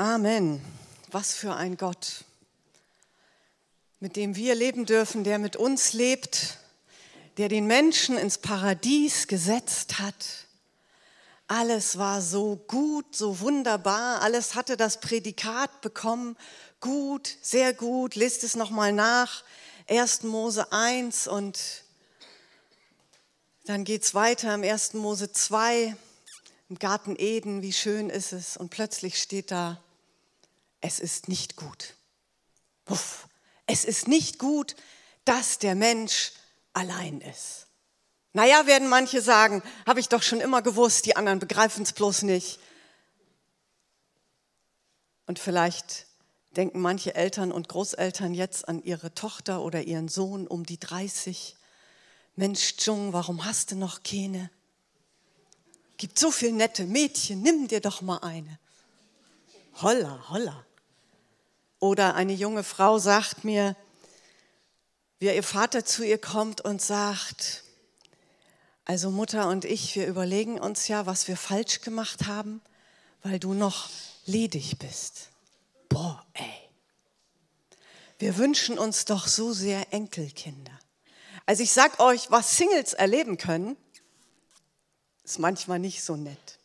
Amen. Was für ein Gott, mit dem wir leben dürfen, der mit uns lebt, der den Menschen ins Paradies gesetzt hat. Alles war so gut, so wunderbar, alles hatte das Prädikat bekommen. Gut, sehr gut, lest es nochmal nach. 1. Mose 1 und dann geht es weiter im 1. Mose 2, im Garten Eden, wie schön ist es. Und plötzlich steht da, es ist nicht gut. Puff, es ist nicht gut, dass der Mensch allein ist. Naja, werden manche sagen, habe ich doch schon immer gewusst, die anderen begreifen es bloß nicht. Und vielleicht denken manche Eltern und Großeltern jetzt an ihre Tochter oder ihren Sohn um die 30. Mensch, Jung, warum hast du noch keine? Gibt so viele nette Mädchen, nimm dir doch mal eine. Holla, holla. Oder eine junge Frau sagt mir, wie ihr Vater zu ihr kommt und sagt, also Mutter und ich, wir überlegen uns ja, was wir falsch gemacht haben, weil du noch ledig bist. Boah, ey. Wir wünschen uns doch so sehr Enkelkinder. Also ich sag euch, was Singles erleben können, ist manchmal nicht so nett.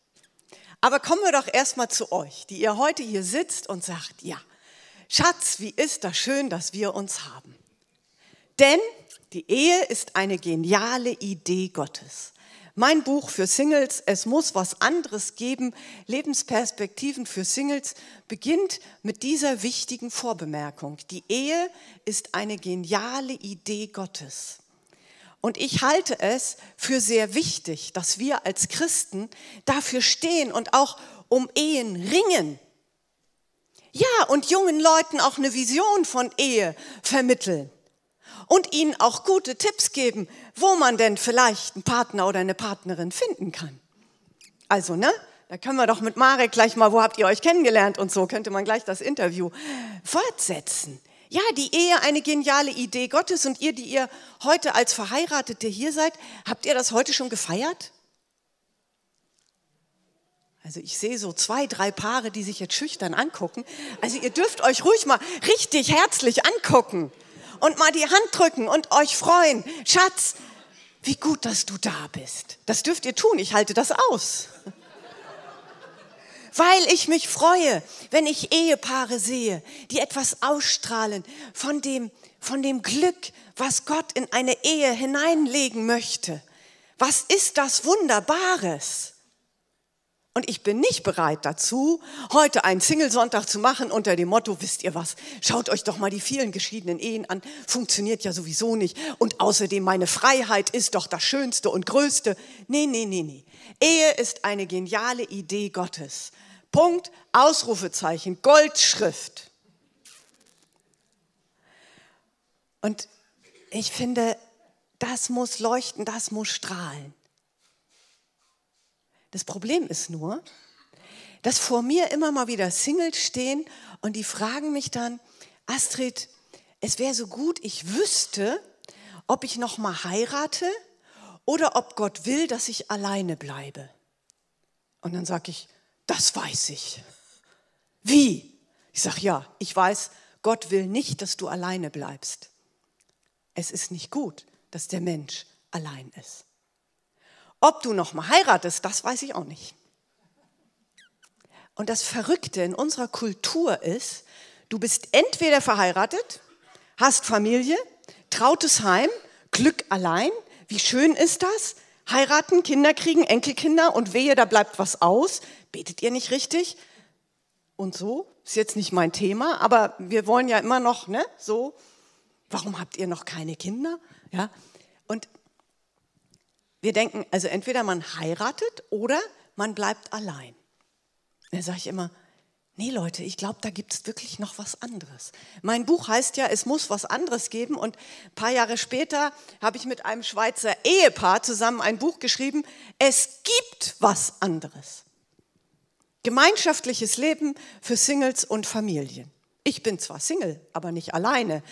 Aber kommen wir doch erstmal zu euch, die ihr heute hier sitzt und sagt, ja, Schatz, wie ist das schön, dass wir uns haben. Denn die Ehe ist eine geniale Idee Gottes. Mein Buch für Singles, es muss was anderes geben, Lebensperspektiven für Singles, beginnt mit dieser wichtigen Vorbemerkung. Die Ehe ist eine geniale Idee Gottes. Und ich halte es für sehr wichtig, dass wir als Christen dafür stehen und auch um Ehen ringen. Ja, und jungen Leuten auch eine Vision von Ehe vermitteln und ihnen auch gute Tipps geben, wo man denn vielleicht einen Partner oder eine Partnerin finden kann. Also, ne? Da können wir doch mit Marek gleich mal, wo habt ihr euch kennengelernt und so, könnte man gleich das Interview fortsetzen. Ja, die Ehe eine geniale Idee Gottes und ihr, die ihr heute als Verheiratete hier seid, habt ihr das heute schon gefeiert? Also ich sehe so zwei, drei Paare, die sich jetzt schüchtern angucken. Also ihr dürft euch ruhig mal richtig herzlich angucken und mal die Hand drücken und euch freuen. Schatz, wie gut, dass du da bist. Das dürft ihr tun, ich halte das aus. Weil ich mich freue, wenn ich Ehepaare sehe, die etwas ausstrahlen von dem, von dem Glück, was Gott in eine Ehe hineinlegen möchte. Was ist das Wunderbares? Und ich bin nicht bereit dazu, heute einen Single-Sonntag zu machen unter dem Motto, wisst ihr was, schaut euch doch mal die vielen geschiedenen Ehen an, funktioniert ja sowieso nicht. Und außerdem, meine Freiheit ist doch das Schönste und Größte. Nee, nee, nee, nee. Ehe ist eine geniale Idee Gottes. Punkt, Ausrufezeichen, Goldschrift. Und ich finde, das muss leuchten, das muss strahlen. Das Problem ist nur, dass vor mir immer mal wieder Singles stehen und die fragen mich dann, Astrid, es wäre so gut, ich wüsste, ob ich noch mal heirate oder ob Gott will, dass ich alleine bleibe. Und dann sage ich, das weiß ich. Wie? Ich sage, ja, ich weiß, Gott will nicht, dass du alleine bleibst. Es ist nicht gut, dass der Mensch allein ist. Ob du noch mal heiratest, das weiß ich auch nicht. Und das Verrückte in unserer Kultur ist, du bist entweder verheiratet, hast Familie, trautes Heim, Glück allein. Wie schön ist das? Heiraten, Kinder kriegen, Enkelkinder und wehe, da bleibt was aus. Betet ihr nicht richtig? Und so ist jetzt nicht mein Thema, aber wir wollen ja immer noch, ne, so. Warum habt ihr noch keine Kinder? Ja. Und wir denken, also entweder man heiratet oder man bleibt allein. Da sage ich immer, nee Leute, ich glaube, da gibt es wirklich noch was anderes. Mein Buch heißt ja, es muss was anderes geben und ein paar Jahre später habe ich mit einem Schweizer Ehepaar zusammen ein Buch geschrieben, es gibt was anderes. Gemeinschaftliches Leben für Singles und Familien. Ich bin zwar Single, aber nicht alleine.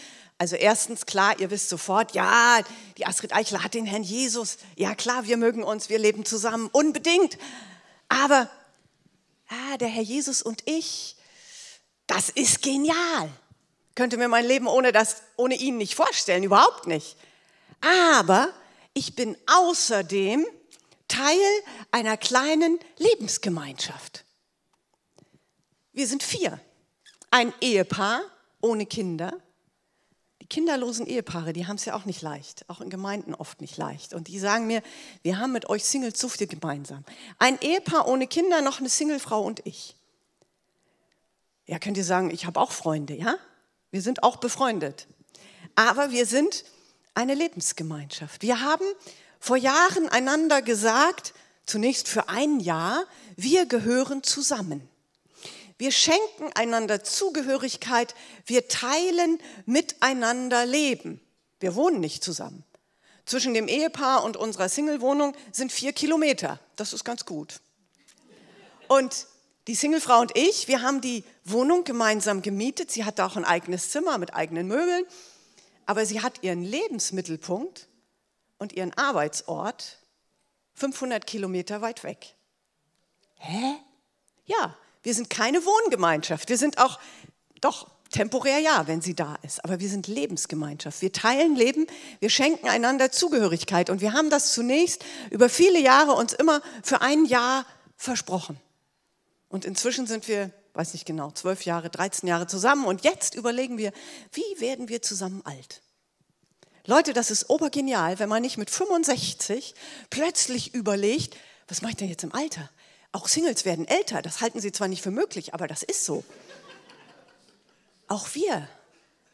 Also erstens, klar, ihr wisst sofort, ja, die Astrid Eichler hat den Herrn Jesus. Ja, klar, wir mögen uns, wir leben zusammen, unbedingt. Aber ah, der Herr Jesus und ich, Das ist genial. Könnte mir mein Leben ohne, das, ohne ihn nicht vorstellen, überhaupt nicht. Aber ich bin außerdem Teil einer kleinen Lebensgemeinschaft. Wir sind vier. Ein Ehepaar ohne Kinder. Kinderlosen Ehepaare, die haben es ja auch nicht leicht, auch in Gemeinden oft nicht leicht. Und die sagen mir, wir haben mit euch Singles so viel gemeinsam. Ein Ehepaar ohne Kinder, noch eine Singlefrau und ich. Ja, könnt ihr sagen, ich habe auch Freunde, ja? Wir sind auch befreundet. Aber wir sind eine Lebensgemeinschaft. Wir haben vor Jahren einander gesagt, zunächst für ein Jahr, wir gehören zusammen. Wir schenken einander Zugehörigkeit, wir teilen miteinander Leben. Wir wohnen nicht zusammen. Zwischen dem Ehepaar und unserer Singlewohnung sind vier Kilometer. Das ist ganz gut. Und die Singlefrau und ich, wir haben die Wohnung gemeinsam gemietet. Sie hatte auch ein eigenes Zimmer mit eigenen Möbeln. Aber sie hat ihren Lebensmittelpunkt und ihren Arbeitsort 500 Kilometer weit weg. Hä? Ja, wir sind keine Wohngemeinschaft. Wir sind auch, doch, temporär ja, wenn sie da ist. Aber wir sind Lebensgemeinschaft. Wir teilen Leben, wir schenken einander Zugehörigkeit. Und wir haben das zunächst über viele Jahre uns immer für ein Jahr versprochen. Und inzwischen sind wir, weiß nicht genau, zwölf Jahre, 13 Jahre zusammen. Und jetzt überlegen wir, wie werden wir zusammen alt? Leute, das ist obergenial, wenn man nicht mit 65 plötzlich überlegt, was mache ich denn jetzt im Alter? Auch Singles werden älter, das halten sie zwar nicht für möglich, aber das ist so. Auch wir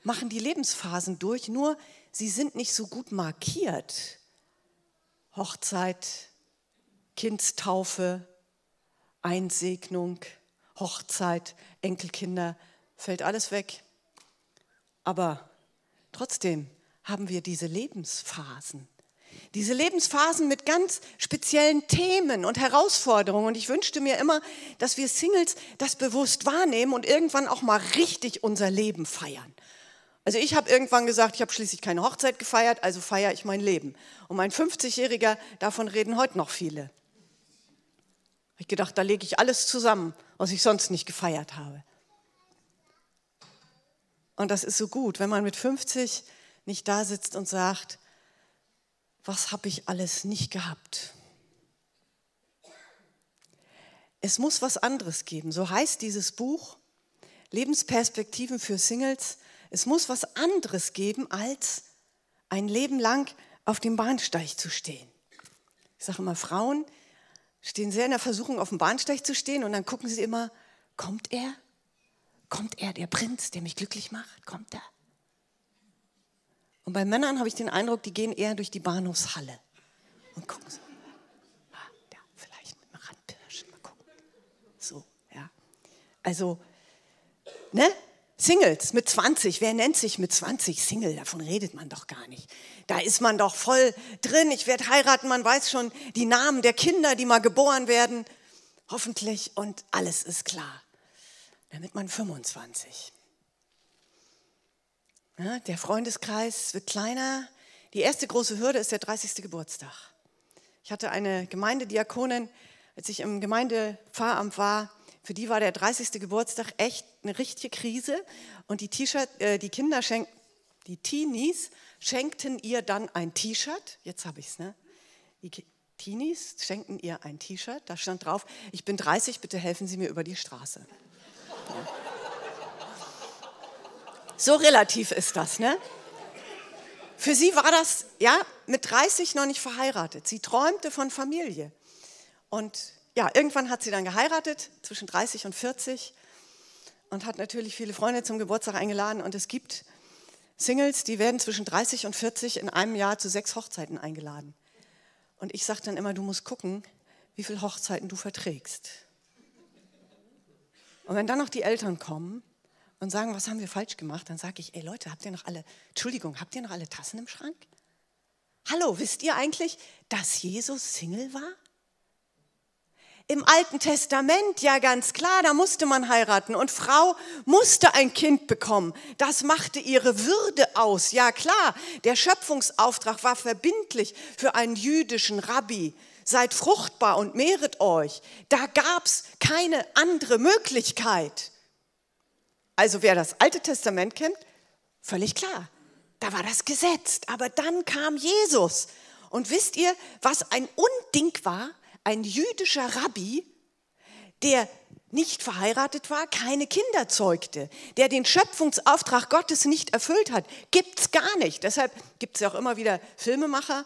machen die Lebensphasen durch, nur sie sind nicht so gut markiert. Hochzeit, Kindstaufe, Einsegnung, Hochzeit, Enkelkinder, fällt alles weg. Aber trotzdem haben wir diese Lebensphasen. Diese Lebensphasen mit ganz speziellen Themen und Herausforderungen. Und ich wünschte mir immer, dass wir Singles das bewusst wahrnehmen und irgendwann auch mal richtig unser Leben feiern. Also ich habe irgendwann gesagt, ich habe schließlich keine Hochzeit gefeiert, also feiere ich mein Leben. Und mein 50-Jähriger, davon reden heute noch viele. Ich gedacht, da lege ich alles zusammen, was ich sonst nicht gefeiert habe. Und das ist so gut, wenn man mit 50 nicht da sitzt und sagt, was habe ich alles nicht gehabt? Es muss was anderes geben. So heißt dieses Buch Lebensperspektiven für Singles. Es muss was anderes geben, als ein Leben lang auf dem Bahnsteig zu stehen. Ich sage immer, Frauen stehen sehr in der Versuchung, auf dem Bahnsteig zu stehen und dann gucken sie immer, kommt er? Kommt er, der Prinz, der mich glücklich macht? Kommt er? Und bei Männern habe ich den Eindruck, die gehen eher durch die Bahnhofshalle und gucken so. Ah, ja, vielleicht mit dem Randpirschen, mal gucken. So, ja. Also, ne? Singles mit 20, wer nennt sich mit 20 Single? Davon redet man doch gar nicht. Da ist man doch voll drin. Ich werde heiraten, man weiß schon die Namen der Kinder, die mal geboren werden. Hoffentlich und alles ist klar. Damit man 25. Ja, der Freundeskreis wird kleiner. Die erste große Hürde ist der 30. Geburtstag. Ich hatte eine Gemeindediakonin, als ich im Gemeindepfarramt war, für die war der 30. Geburtstag echt eine richtige Krise. Und die, äh, die Kinder schenken, die Teenies schenkten ihr dann ein T-Shirt. Jetzt habe ich es, ne? Die Teenies schenkten ihr ein T-Shirt. Da stand drauf: Ich bin 30, bitte helfen Sie mir über die Straße. Ja. So relativ ist das, ne? Für sie war das, ja, mit 30 noch nicht verheiratet. Sie träumte von Familie. Und ja, irgendwann hat sie dann geheiratet, zwischen 30 und 40, und hat natürlich viele Freunde zum Geburtstag eingeladen. Und es gibt Singles, die werden zwischen 30 und 40 in einem Jahr zu sechs Hochzeiten eingeladen. Und ich sage dann immer, du musst gucken, wie viele Hochzeiten du verträgst. Und wenn dann noch die Eltern kommen, und sagen, was haben wir falsch gemacht, dann sage ich, ey Leute, habt ihr noch alle, Entschuldigung, habt ihr noch alle Tassen im Schrank? Hallo, wisst ihr eigentlich, dass Jesus Single war? Im Alten Testament, ja ganz klar, da musste man heiraten und Frau musste ein Kind bekommen. Das machte ihre Würde aus. Ja klar, der Schöpfungsauftrag war verbindlich für einen jüdischen Rabbi. Seid fruchtbar und mehret euch. Da gab es keine andere Möglichkeit. Also wer das Alte Testament kennt, völlig klar. Da war das Gesetz. Aber dann kam Jesus. Und wisst ihr, was ein Unding war? Ein jüdischer Rabbi, der nicht verheiratet war, keine Kinder zeugte, der den Schöpfungsauftrag Gottes nicht erfüllt hat, gibt es gar nicht. Deshalb gibt es ja auch immer wieder Filmemacher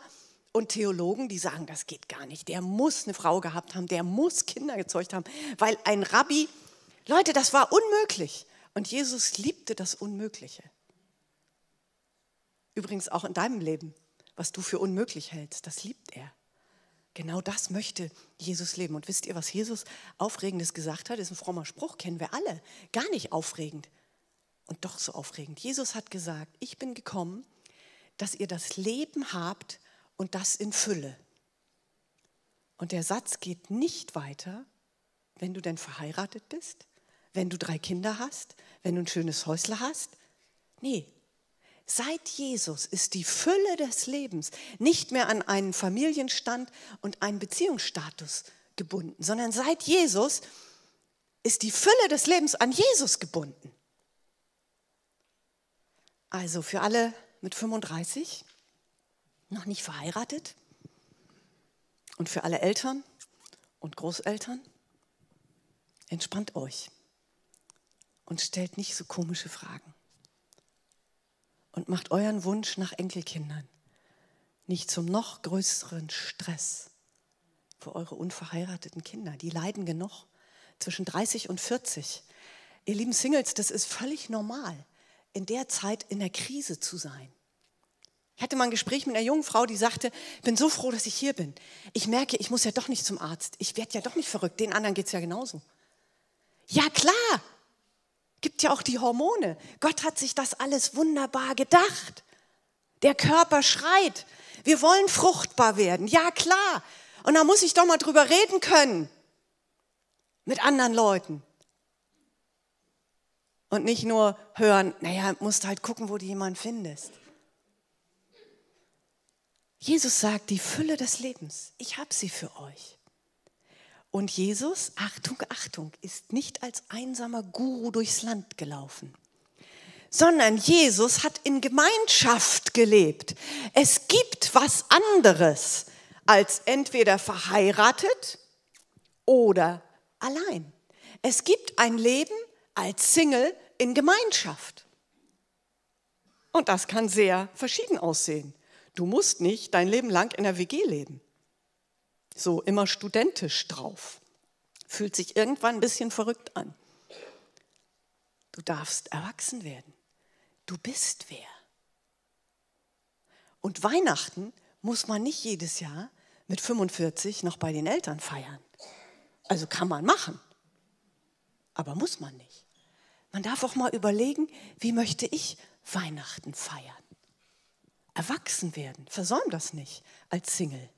und Theologen, die sagen, das geht gar nicht. Der muss eine Frau gehabt haben, der muss Kinder gezeugt haben, weil ein Rabbi, Leute, das war unmöglich. Und Jesus liebte das Unmögliche. Übrigens auch in deinem Leben, was du für unmöglich hältst, das liebt er. Genau das möchte Jesus leben. Und wisst ihr, was Jesus Aufregendes gesagt hat? Das ist ein frommer Spruch, kennen wir alle. Gar nicht aufregend und doch so aufregend. Jesus hat gesagt, ich bin gekommen, dass ihr das Leben habt und das in Fülle. Und der Satz geht nicht weiter, wenn du denn verheiratet bist, wenn du drei Kinder hast, wenn du ein schönes Häusle hast. Nee, Seit Jesus ist die Fülle des Lebens nicht mehr an einen Familienstand und einen Beziehungsstatus gebunden, sondern seit Jesus ist die Fülle des Lebens an Jesus gebunden. Also für alle mit 35, noch nicht verheiratet und für alle Eltern und Großeltern, entspannt euch und stellt nicht so komische Fragen und macht euren Wunsch nach Enkelkindern nicht zum noch größeren Stress für eure unverheirateten Kinder. Die leiden genug zwischen 30 und 40. Ihr lieben Singles, das ist völlig normal, in der Zeit in der Krise zu sein. Ich hatte mal ein Gespräch mit einer jungen Frau, die sagte, ich bin so froh, dass ich hier bin. Ich merke, ich muss ja doch nicht zum Arzt. Ich werde ja doch nicht verrückt. Den anderen geht es ja genauso. Ja klar, Gibt ja auch die Hormone. Gott hat sich das alles wunderbar gedacht. Der Körper schreit. Wir wollen fruchtbar werden. Ja, klar. Und da muss ich doch mal drüber reden können. Mit anderen Leuten. Und nicht nur hören, naja, musst halt gucken, wo du jemanden findest. Jesus sagt, die Fülle des Lebens, ich habe sie für euch. Und Jesus, Achtung, Achtung, ist nicht als einsamer Guru durchs Land gelaufen, sondern Jesus hat in Gemeinschaft gelebt. Es gibt was anderes als entweder verheiratet oder allein. Es gibt ein Leben als Single in Gemeinschaft. Und das kann sehr verschieden aussehen. Du musst nicht dein Leben lang in der WG leben so immer studentisch drauf. Fühlt sich irgendwann ein bisschen verrückt an. Du darfst erwachsen werden. Du bist wer. Und Weihnachten muss man nicht jedes Jahr mit 45 noch bei den Eltern feiern. Also kann man machen, aber muss man nicht. Man darf auch mal überlegen, wie möchte ich Weihnachten feiern? Erwachsen werden, versäum das nicht als Single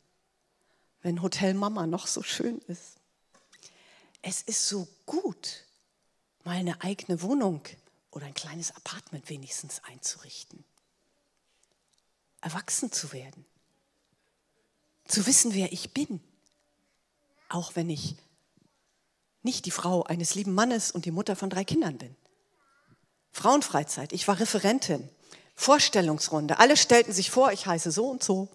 wenn Hotel Mama noch so schön ist. Es ist so gut, mal eine eigene Wohnung oder ein kleines Apartment wenigstens einzurichten. Erwachsen zu werden. Zu wissen, wer ich bin. Auch wenn ich nicht die Frau eines lieben Mannes und die Mutter von drei Kindern bin. Frauenfreizeit, ich war Referentin, Vorstellungsrunde. Alle stellten sich vor, ich heiße so und so.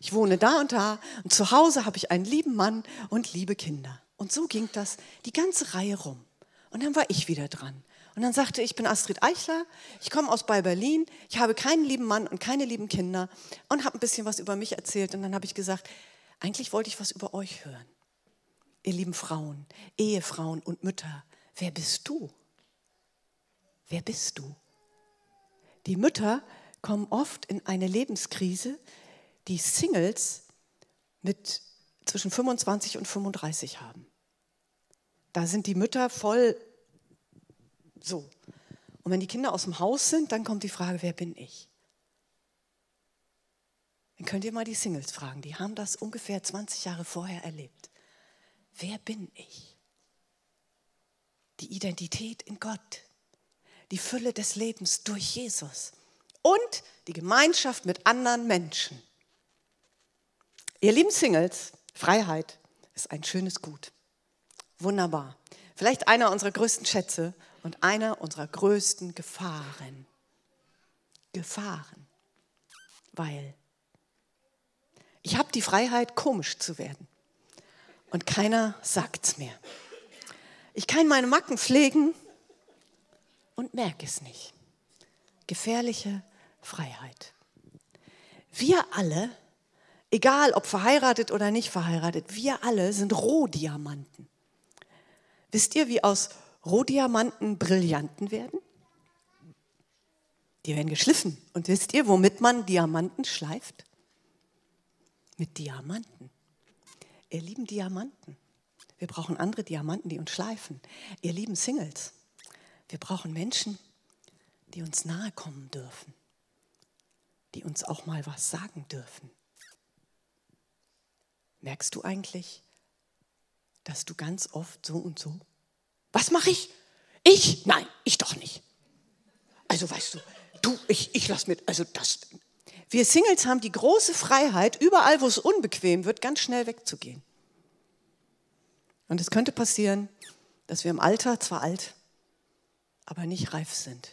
Ich wohne da und da und zu Hause habe ich einen lieben Mann und liebe Kinder. Und so ging das die ganze Reihe rum. Und dann war ich wieder dran. Und dann sagte ich, ich bin Astrid Eichler, ich komme aus bei Berlin, ich habe keinen lieben Mann und keine lieben Kinder und habe ein bisschen was über mich erzählt. Und dann habe ich gesagt, eigentlich wollte ich was über euch hören. Ihr lieben Frauen, Ehefrauen und Mütter, wer bist du? Wer bist du? Die Mütter kommen oft in eine Lebenskrise, die Singles mit zwischen 25 und 35 haben. Da sind die Mütter voll so. Und wenn die Kinder aus dem Haus sind, dann kommt die Frage, wer bin ich? Dann könnt ihr mal die Singles fragen, die haben das ungefähr 20 Jahre vorher erlebt. Wer bin ich? Die Identität in Gott, die Fülle des Lebens durch Jesus und die Gemeinschaft mit anderen Menschen. Ihr lieben Singles, Freiheit ist ein schönes Gut. Wunderbar. Vielleicht einer unserer größten Schätze und einer unserer größten Gefahren. Gefahren. Weil ich habe die Freiheit, komisch zu werden. Und keiner sagt es mir. Ich kann meine Macken pflegen und merke es nicht. Gefährliche Freiheit. Wir alle, egal ob verheiratet oder nicht verheiratet, wir alle sind Rohdiamanten. Wisst ihr, wie aus Rohdiamanten Brillanten werden? Die werden geschliffen. Und wisst ihr, womit man Diamanten schleift? Mit Diamanten. Ihr lieben Diamanten. Wir brauchen andere Diamanten, die uns schleifen. Ihr lieben Singles. Wir brauchen Menschen, die uns nahe kommen dürfen, die uns auch mal was sagen dürfen. Merkst du eigentlich, dass du ganz oft so und so? Was mache ich? Ich? Nein, ich doch nicht. Also weißt du, du, ich, ich lass mit, also das. Wir Singles haben die große Freiheit, überall, wo es unbequem wird, ganz schnell wegzugehen. Und es könnte passieren, dass wir im Alter zwar alt, aber nicht reif sind.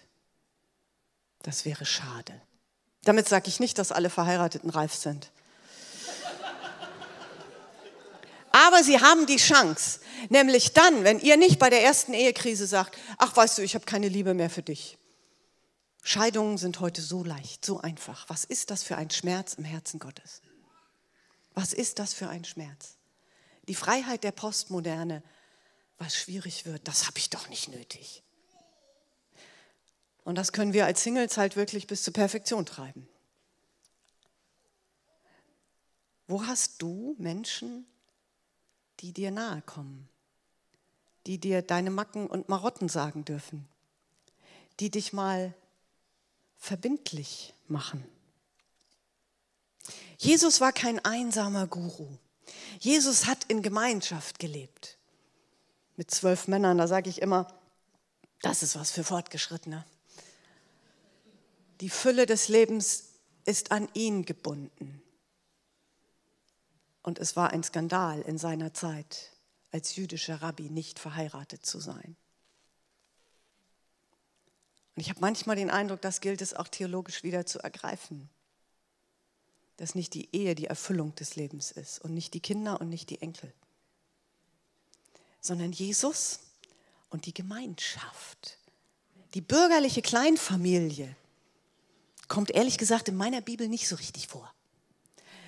Das wäre schade. Damit sage ich nicht, dass alle Verheirateten reif sind. Aber sie haben die Chance, nämlich dann, wenn ihr nicht bei der ersten Ehekrise sagt, ach weißt du, ich habe keine Liebe mehr für dich. Scheidungen sind heute so leicht, so einfach. Was ist das für ein Schmerz im Herzen Gottes? Was ist das für ein Schmerz? Die Freiheit der Postmoderne, was schwierig wird, das habe ich doch nicht nötig. Und das können wir als Singles halt wirklich bis zur Perfektion treiben. Wo hast du Menschen, die dir nahe kommen, die dir deine Macken und Marotten sagen dürfen, die dich mal verbindlich machen? Jesus war kein einsamer Guru. Jesus hat in Gemeinschaft gelebt. Mit zwölf Männern, da sage ich immer, das ist was für Fortgeschrittene. Die Fülle des Lebens ist an ihn gebunden. Und es war ein Skandal in seiner Zeit, als jüdischer Rabbi nicht verheiratet zu sein. Und ich habe manchmal den Eindruck, das gilt es auch theologisch wieder zu ergreifen. Dass nicht die Ehe die Erfüllung des Lebens ist und nicht die Kinder und nicht die Enkel, sondern Jesus und die Gemeinschaft, die bürgerliche Kleinfamilie, kommt ehrlich gesagt in meiner Bibel nicht so richtig vor,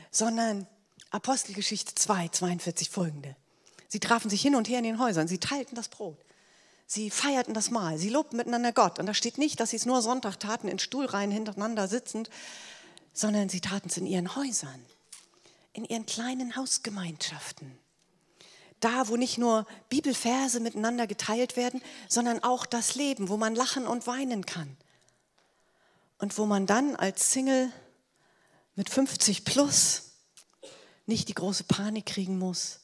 sondern Apostelgeschichte 2, 42 folgende. Sie trafen sich hin und her in den Häusern, sie teilten das Brot, sie feierten das Mahl, sie lobten miteinander Gott. Und da steht nicht, dass sie es nur Sonntag taten, in Stuhlreihen hintereinander sitzend, sondern sie taten es in ihren Häusern, in ihren kleinen Hausgemeinschaften. Da, wo nicht nur Bibelverse miteinander geteilt werden, sondern auch das Leben, wo man lachen und weinen kann und wo man dann als Single mit 50 plus nicht die große Panik kriegen muss.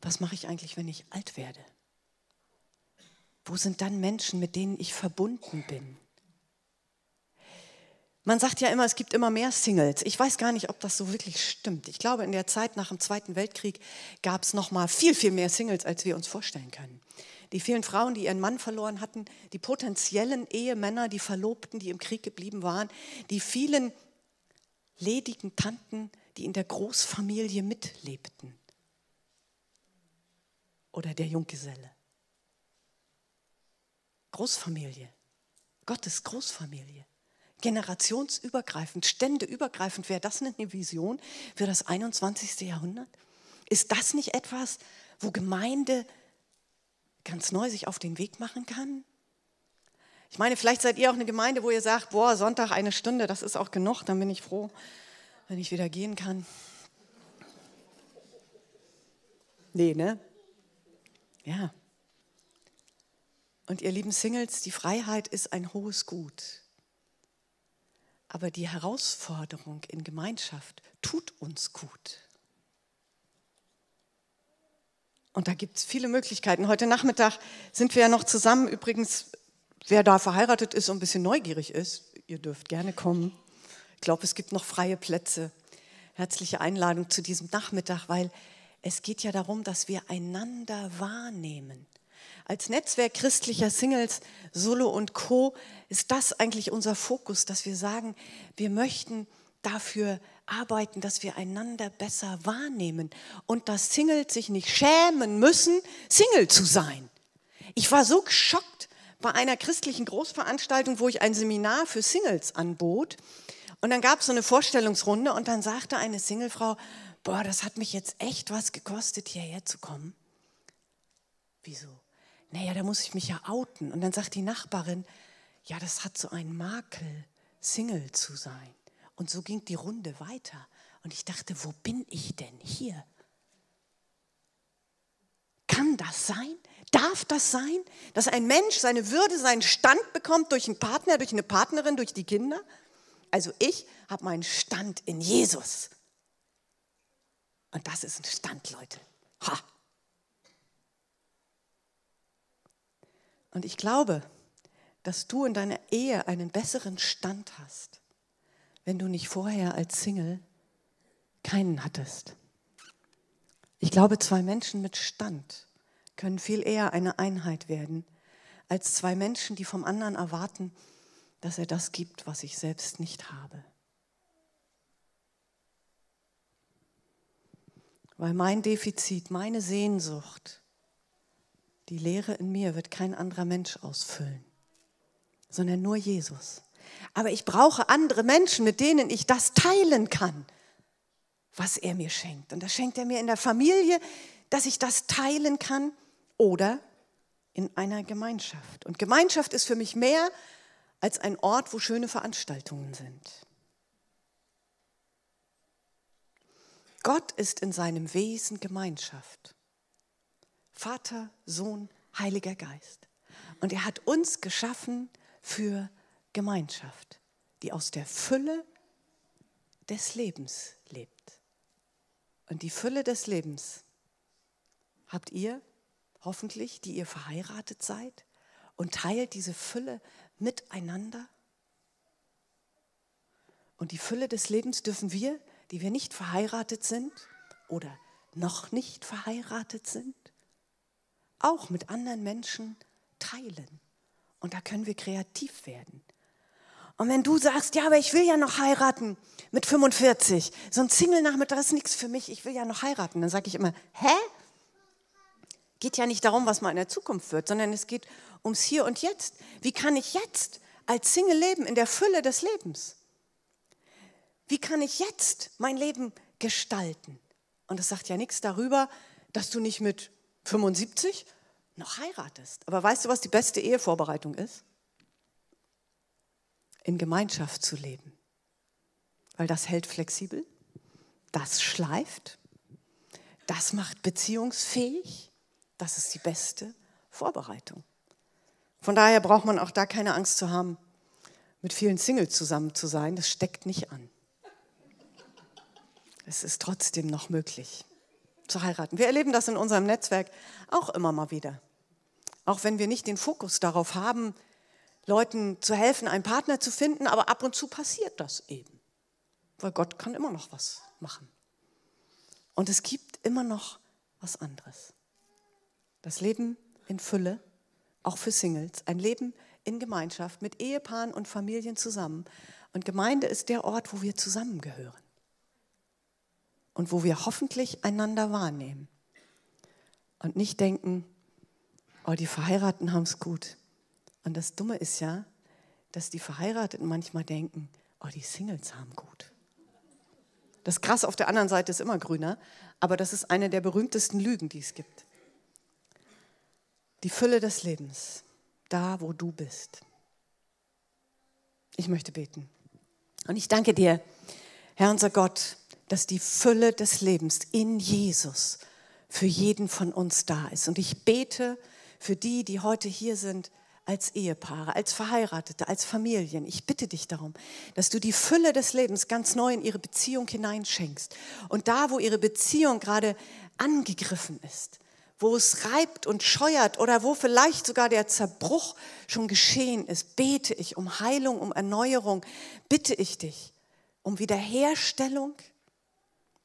Was mache ich eigentlich, wenn ich alt werde? Wo sind dann Menschen, mit denen ich verbunden bin? Man sagt ja immer, es gibt immer mehr Singles. Ich weiß gar nicht, ob das so wirklich stimmt. Ich glaube, in der Zeit nach dem Zweiten Weltkrieg gab es noch mal viel, viel mehr Singles, als wir uns vorstellen können die vielen Frauen, die ihren Mann verloren hatten, die potenziellen Ehemänner, die Verlobten, die im Krieg geblieben waren, die vielen ledigen Tanten, die in der Großfamilie mitlebten. Oder der Junggeselle. Großfamilie, Gottes Großfamilie. Generationsübergreifend, ständeübergreifend, wäre das nicht eine Vision für das 21. Jahrhundert? Ist das nicht etwas, wo Gemeinde ganz neu sich auf den Weg machen kann? Ich meine, vielleicht seid ihr auch eine Gemeinde, wo ihr sagt, boah, Sonntag eine Stunde, das ist auch genug, dann bin ich froh, wenn ich wieder gehen kann. Nee, ne? Ja. Und ihr lieben Singles, die Freiheit ist ein hohes Gut. Aber die Herausforderung in Gemeinschaft tut uns gut. Und da gibt es viele Möglichkeiten. Heute Nachmittag sind wir ja noch zusammen. Übrigens, wer da verheiratet ist und ein bisschen neugierig ist, ihr dürft gerne kommen. Ich glaube, es gibt noch freie Plätze. Herzliche Einladung zu diesem Nachmittag, weil es geht ja darum, dass wir einander wahrnehmen. als Netzwerk christlicher Singles, Solo und Co. ist das eigentlich unser Fokus, dass wir sagen, wir möchten dafür arbeiten, dass wir einander besser wahrnehmen und dass Singles sich nicht schämen müssen, Single zu sein. Ich war so geschockt bei einer christlichen Großveranstaltung, wo ich ein Seminar für Singles anbot. Und dann gab es so eine Vorstellungsrunde und dann sagte eine Singlefrau, boah, das hat mich jetzt echt was gekostet, hierher zu kommen. Wieso? Naja, da muss ich mich ja outen. Und dann sagt die Nachbarin, ja, das hat so einen Makel, Single zu sein. Und so ging die Runde weiter. Und ich dachte, wo bin ich denn hier? Kann das sein? Darf das sein, dass ein Mensch seine Würde, seinen Stand bekommt durch einen Partner, durch eine Partnerin, durch die Kinder? Also ich habe meinen Stand in Jesus. Und das ist ein Stand, Leute. Ha. Und ich glaube, dass du in deiner Ehe einen besseren Stand hast, wenn du nicht vorher als Single keinen hattest. Ich glaube, zwei Menschen mit Stand können viel eher eine Einheit werden, als zwei Menschen, die vom anderen erwarten, dass er das gibt, was ich selbst nicht habe. Weil mein Defizit, meine Sehnsucht, die Leere in mir wird kein anderer Mensch ausfüllen, sondern nur Jesus. Aber ich brauche andere Menschen, mit denen ich das teilen kann, was er mir schenkt. Und das schenkt er mir in der Familie, dass ich das teilen kann oder in einer Gemeinschaft. Und Gemeinschaft ist für mich mehr als ein Ort, wo schöne Veranstaltungen sind. Gott ist in seinem Wesen Gemeinschaft. Vater, Sohn, Heiliger Geist. Und er hat uns geschaffen für Gemeinschaft, die aus der Fülle des Lebens lebt. Und die Fülle des Lebens habt ihr hoffentlich, die ihr verheiratet seid und teilt diese Fülle miteinander. Und die Fülle des Lebens dürfen wir, die wir nicht verheiratet sind oder noch nicht verheiratet sind, auch mit anderen Menschen teilen. Und da können wir kreativ werden. Und wenn du sagst, ja, aber ich will ja noch heiraten mit 45, so ein Single-Nachmittag ist nichts für mich, ich will ja noch heiraten, dann sage ich immer, hä? Geht ja nicht darum, was mal in der Zukunft wird, sondern es geht ums Hier und Jetzt. Wie kann ich jetzt als Single leben in der Fülle des Lebens? Wie kann ich jetzt mein Leben gestalten? Und das sagt ja nichts darüber, dass du nicht mit 75 noch heiratest. Aber weißt du, was die beste Ehevorbereitung ist? In Gemeinschaft zu leben. Weil das hält flexibel, das schleift, das macht beziehungsfähig, das ist die beste Vorbereitung. Von daher braucht man auch da keine Angst zu haben, mit vielen Singles zusammen zu sein. Das steckt nicht an. Es ist trotzdem noch möglich zu heiraten. Wir erleben das in unserem Netzwerk auch immer mal wieder. Auch wenn wir nicht den Fokus darauf haben, Leuten zu helfen, einen Partner zu finden, aber ab und zu passiert das eben. Weil Gott kann immer noch was machen. Und es gibt immer noch was anderes. Das Leben in Fülle, auch für Singles, ein Leben in Gemeinschaft mit Ehepaaren und Familien zusammen. Und Gemeinde ist der Ort, wo wir zusammengehören und wo wir hoffentlich einander wahrnehmen und nicht denken, oh, die Verheirateten haben es gut. Und das Dumme ist ja, dass die Verheirateten manchmal denken, oh, die Singles haben gut. Das Krass auf der anderen Seite ist immer grüner, aber das ist eine der berühmtesten Lügen, die es gibt. Die Fülle des Lebens, da wo du bist. Ich möchte beten. Und ich danke dir, Herr unser Gott, dass die Fülle des Lebens in Jesus für jeden von uns da ist. Und ich bete für die, die heute hier sind, als Ehepaare, als Verheiratete, als Familien. Ich bitte dich darum, dass du die Fülle des Lebens ganz neu in ihre Beziehung hineinschenkst. Und da, wo ihre Beziehung gerade angegriffen ist, wo es reibt und scheuert oder wo vielleicht sogar der Zerbruch schon geschehen ist, bete ich um Heilung, um Erneuerung, bitte ich dich um Wiederherstellung.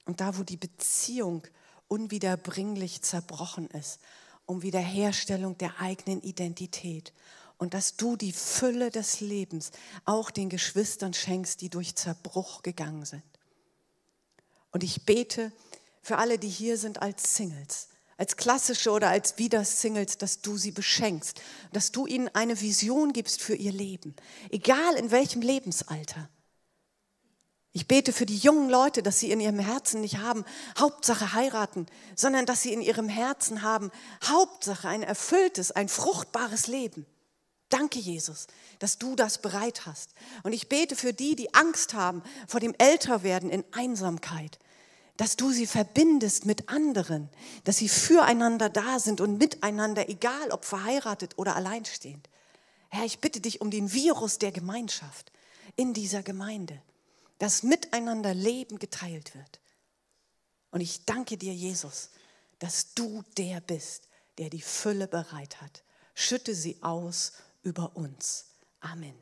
Und da, wo die Beziehung unwiederbringlich zerbrochen ist, um Wiederherstellung der eigenen Identität und dass du die Fülle des Lebens auch den Geschwistern schenkst, die durch Zerbruch gegangen sind. Und ich bete für alle, die hier sind als Singles, als klassische oder als Wieder-Singles, dass du sie beschenkst, dass du ihnen eine Vision gibst für ihr Leben, egal in welchem Lebensalter. Ich bete für die jungen Leute, dass sie in ihrem Herzen nicht haben, Hauptsache heiraten, sondern dass sie in ihrem Herzen haben, Hauptsache ein erfülltes, ein fruchtbares Leben. Danke, Jesus, dass du das bereit hast. Und ich bete für die, die Angst haben vor dem Älterwerden in Einsamkeit, dass du sie verbindest mit anderen, dass sie füreinander da sind und miteinander, egal ob verheiratet oder alleinstehend. Herr, ich bitte dich um den Virus der Gemeinschaft in dieser Gemeinde, dass miteinander Leben geteilt wird. Und ich danke dir, Jesus, dass du der bist, der die Fülle bereit hat. Schütte sie aus über uns. Amen.